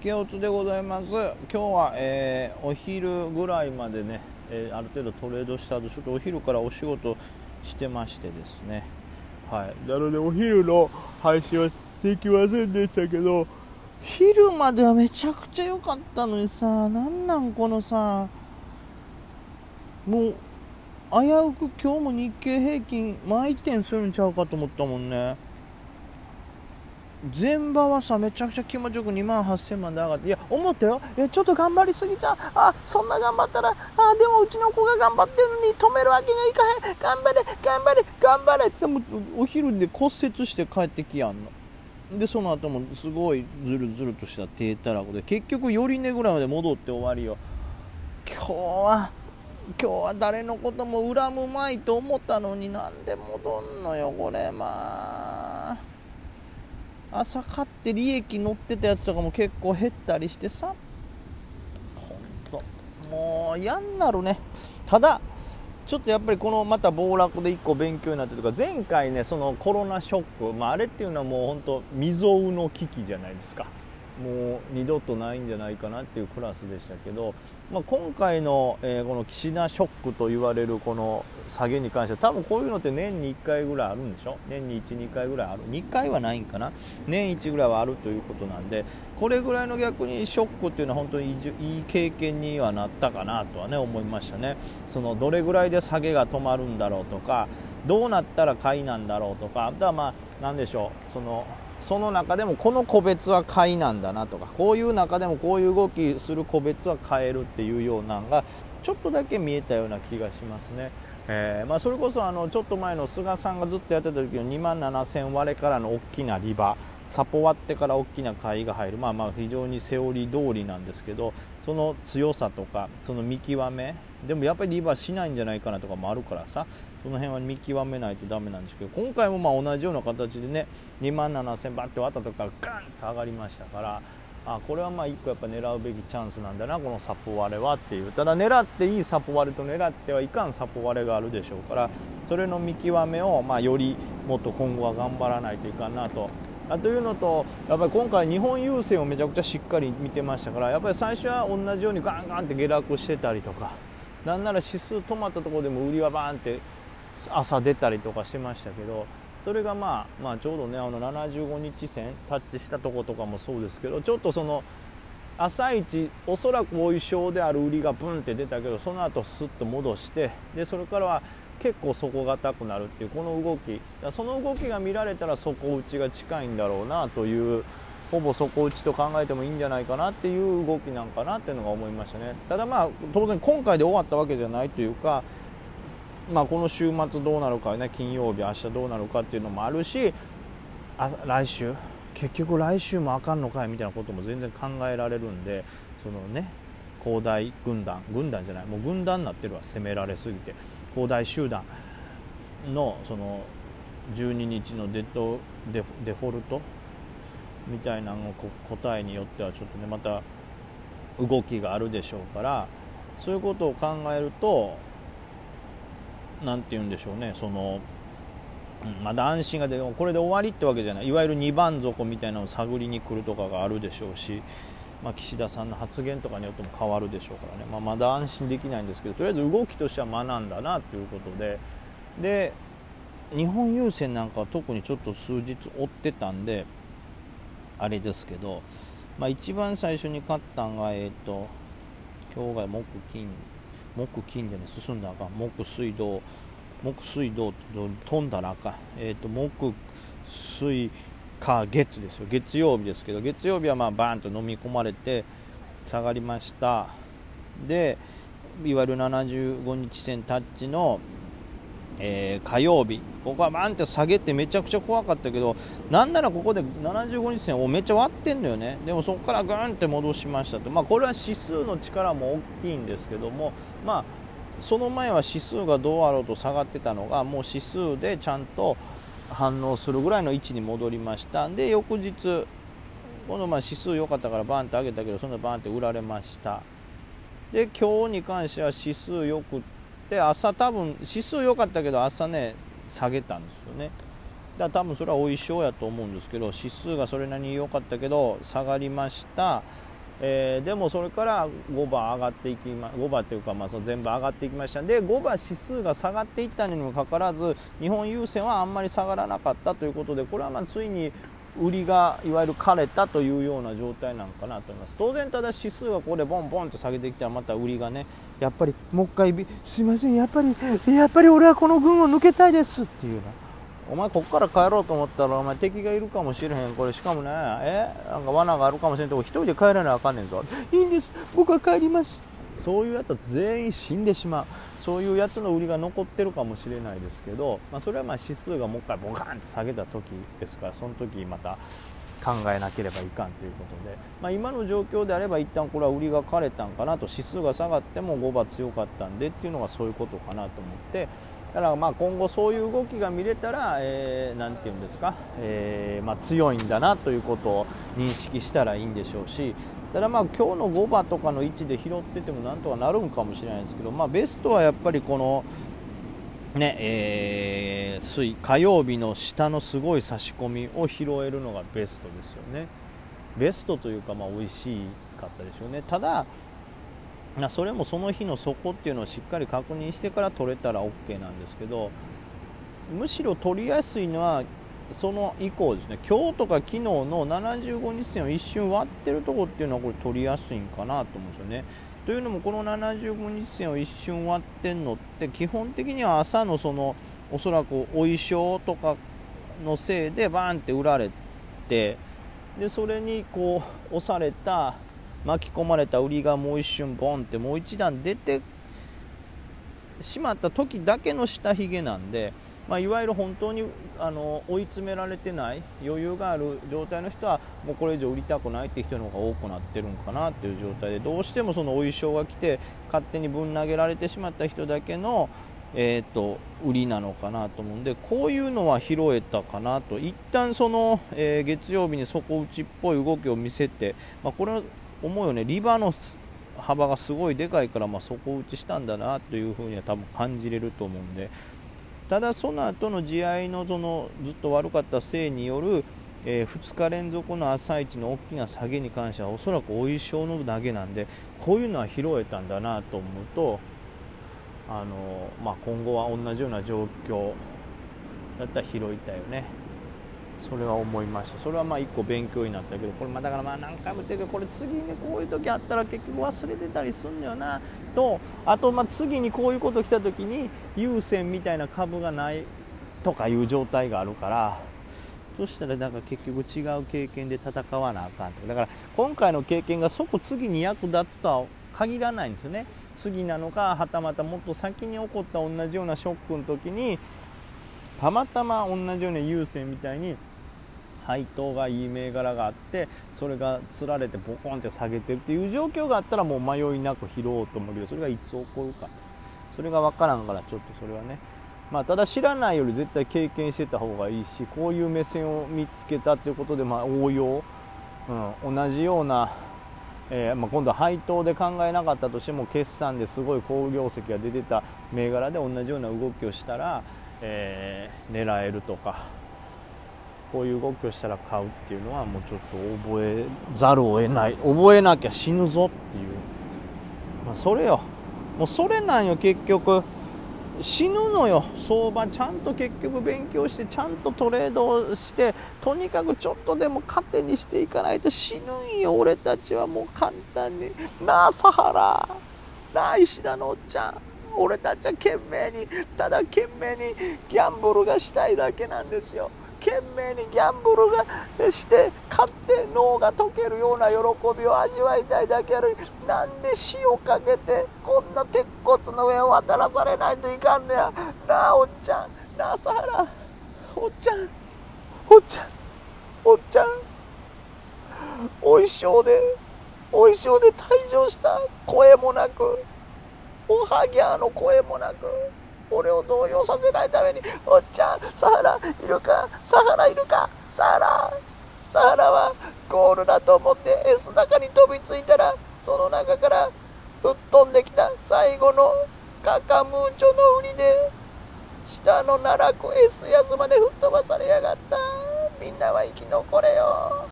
引けおつでございます。今日は、えー、お昼ぐらいまでね、えー、ある程度トレードした後ちょっとお昼からお仕事してましてですね。はい。なのでお昼の配信はできませんでしたけど。昼まではめちゃくちゃ良かったのにさなんなんこのさもう危うく今日も日経平均毎点するんちゃうかと思ったもんね前場はさめちゃくちゃ気持ちよく2万8000万で上がっていや思ったよ。いやちょっと頑張りすぎちゃう。あそんな頑張ったらあでもうちの子が頑張ってるのに止めるわけにはいかへん。頑張れ頑張れ頑張れ。ってもお昼で骨折して帰ってきやんの。でその後もすごいズルズルとした低たらこで結局寄り値ぐらいまで戻って終わりよ。今日は今日は誰のことも恨むまいと思ったのになんで戻んのよこれ。まあ。朝買って利益乗ってたやつとかも結構減ったりしてさ。ほんと。もうやんなるね。ただちょっとやっぱりこのまた暴落で1個勉強になってとか前回ねそのコロナショック、まあ、あれっていうのはもう本当未曾有の危機じゃないですか。もう二度とないんじゃないかなっていうクラスでしたけど、まあ、今回の、えー、この岸田ショックと言われるこの下げに関しては多分こういうのって年に1回ぐらいあるんでしょ？年に12回ぐらいある？2回はないんかな？年1ぐらいはあるということなんでこれぐらいの逆にショックっていうのは本当にいい経験にはなったかなとはね思いましたね。そのどれぐらいで下げが止まるんだろうとかどうなったら買いなんだろうとかあとはまあ何でしょう？そのその中でもこの個別は買いなんだなとかこういう中でもこういう動きする個別は買えるっていうようなのがちょっとだけ見えたような気がしますね。えー、まあ、それこそあのちょっと前の菅さんがずっとやってた時の2万7000割れからの大きなリバサポ割ってから大きな買いが入る、まあ、まあ非常にセオリー通りなんですけどその強さとかその見極めでもやっぱりリバーしないんじゃないかなとかもあるからさ。その辺は見極めないとダメなんですけど今回もまあ同じような形でね2万7000バッて割ったとこからガンと上がりましたからあこれはまあ1個やっぱ狙うべきチャンスなんだなこのサポ割れはっていう。ただ狙っていいサポ割れと狙ってはいかんサポ割れがあるでしょうからそれの見極めをまあよりもっと今後は頑張らないといかんなと。あというのとやっぱり今回日本郵船をめちゃくちゃしっかり見てましたからやっぱり最初は同じようにガンガンって下落してたりとかなんなら指数止まったところでも売りはバーンって朝出たりとかしましたけどそれがまあ、まあ、ちょうどねあの75日線タッチしたとことかもそうですけどちょっとその朝一おそらくお衣装である売りがブンって出たけどその後スッと戻してでそれからは結構底堅くなるっていうこの動き。その動きが見られたら底打ちが近いんだろうなというほぼ底打ちと考えてもいいんじゃないかなっていう動きなんかなっていうのが思いましたね。ただまあ当然今回で終わったわけじゃないというかまあ、この週末どうなるかね金曜日明日どうなるかっていうのもあるしあ来週？結局来週もあかんのかいみたいなことも全然考えられるんでそのね恒大軍団軍団じゃないもう軍団になってるわ攻められすぎて。恒大集団のその12日のデッドデデフォルトみたいなの答えによってはちょっとねまた動きがあるでしょうからそういうことを考えると何て言うんでしょうねその、うん、まだ安心が出これで終わりってわけじゃない。いわゆる2番底みたいなのを探りに来るとかがあるでしょうし、まあ、岸田さんの発言とかによっても変わるでしょうからね、まあ、まだ安心できないんですけどとりあえず動きとしては学んだなということで。で日本郵船なんかは特にちょっと数日追ってたんであれですけど、まあ、一番最初に買ったんが、えーと、今日が木金木金でね進んだらあかん。木水道木水道飛んだらあかん、えーと、木水火月ですよ。月曜日ですけど月曜日はまあバーンと飲み込まれて下がりました。でいわゆる75日線タッチのえー、火曜日、ここはバンって下げてめちゃくちゃ怖かったけど、なんならここで75日線をめっちゃ割ってんのよね、でもそこからグーンって戻しましたと、まあ、これは指数の力も大きいんですけども、まあ、その前は指数がどうあろうと下がってたのが、もう指数でちゃんと反応するぐらいの位置に戻りました、で翌日、今度まあ指数良かったからバンって上げたけど、そんなバンって売られました。で今日に関しては指数よくで朝多分指数良かったけど朝ね下げたんですよね。だから多分それはお衣装やと思うんですけど指数がそれなりに良かったけど下がりました。えー、でもそれから5番上がっていきま5番というかまあその全部上がっていきました。で5番指数が下がっていったにもかかわらず日本郵船はあんまり下がらなかったということでこれはまあついに売りがいわゆる枯れたというような状態なのかなと思います。当然ただ指数がここでボンボンと下げてきたらまた売りがねやっぱりもう一回すいませんやっぱりやっぱり俺はこの軍を抜けたいですっていうな。お前ここから帰ろうと思ったらお前敵がいるかもしれへんこれしかもねえ？なんか罠があるかもしれんとこ一人で帰らなあかんねんぞ。いいんです。僕は帰ります。そういうやつは全員死んでしまう。そういうやつの売りが残ってるかもしれないですけど、まあ、それはまあ指数がもう一回ボカンと下げた時ですからその時また考えなければいかんということで、まあ、今の状況であれば一旦これは売りが枯れたんかなと指数が下がっても5番強かったんでっていうのがそういうことかなと思ってだからまあ今後そういう動きが見れたら、えー、て言うんですか、えー、まあ、強いんだなということを認識したらいいんでしょうしただま今日の5番とかの位置で拾っててもなんとかなるんかもしれないですけど、まあ、ベストはやっぱりこのねえー、水火曜日の下のすごい差し込みを拾えるのがベストですよね。ベストというかまあ美味しかったでしょうね。ただそれもその日の底っていうのをしっかり確認してから取れたら OK なんですけどむしろ取りやすいのはその以降ですね今日とか昨日の75日線を一瞬割ってるとこっていうのはこれ取りやすいんかなと思うんですよね。というのもこの75日線を一瞬割ってんのって基本的には朝のそのおそらくお衣装とかのせいでバーンって売られてでそれにこう押された巻き込まれた売りがもう一瞬ボンってもう一段出てしまった時だけの下髭なんで、まあ、いわゆる本当にあの追い詰められてない余裕がある状態の人はもうこれ以上売りたくないって人の方が多くなってるんかなっていう状態でどうしてもそのお衣装が来て勝手にぶん投げられてしまった人だけの、えーと、売りなのかなと思うんでこういうのは拾えたかなと。一旦その、えー、月曜日に底打ちっぽい動きを見せて、まあ、これ思うよねリバーの幅がすごいでかいから、まあ、底打ちしたんだなというふうには多分感じれると思うんでただその後の試合のそのずっと悪かったせいによる、えー、2日連続の朝一の大きな下げに関してはおそらくお衣装の投げなんでこういうのは拾えたんだなと思うとあの、まあ、今後は同じような状況だったら拾いたいよね。それは思いました。それはまあ一個勉強になったけどこれまだからまあ何回も言ってるけどこれ次にこういう時あったら結局忘れてたりすんのよな。とあとま次にこういうこと来た時に優先みたいな株がないとかいう状態があるからそしたらなんか結局違う経験で戦わなあかんとか。だから今回の経験が即次に役立つとは限らないんですよね。次なのかはたまたもっと先に起こった同じようなショックの時にたまたま同じような優先みたいに配当がいい銘柄があってそれがつられてボコンって下げてるっていう状況があったらもう迷いなく拾おうと思うけどそれがいつ起こるか。それが分からんからちょっとそれはね。まあ、ただ知らないより絶対経験してた方がいいしこういう目線を見つけたということで、まあ、応用、うん、同じような、えー、まあ、今度は配当で考えなかったとしても決算ですごい好業績が出てた銘柄で同じような動きをしたら、えー、狙えるとか。こういう動きをしたら買うっていうのはもうちょっと覚えざるを得ない覚えなきゃ死ぬぞっていう、まあ、それよ。もうそれなんよ結局。死ぬのよ。相場ちゃんと結局勉強してちゃんとトレードをしてとにかくちょっとでも糧にしていかないと。死ぬんよ。俺たちはもう簡単に。なあサハラ。なあ石田のおっちゃん。俺たちは懸命にただ懸命にギャンブルがしたいだけなんですよ。懸命にギャンブルがして勝って脳が溶けるような喜びを味わいたいだけあるなんで塩かけてこんな鉄骨の上を渡らされないといかんねや。なあおっちゃん。なあ朝原おっちゃん。おっちゃん。おっちゃんお衣装でお衣装で退場した。声もなく。おはぎゃーの声もなく。俺を動揺させないためにおっちゃんサハラいるか？サハラいるか？サハラサハラはゴールだと思って S 中に飛びついたらその中から吹っ飛んできた最後のカカムーチョの売りで下の奈落 S 安まで吹っ飛ばされやがった。みんなは生き残れよ。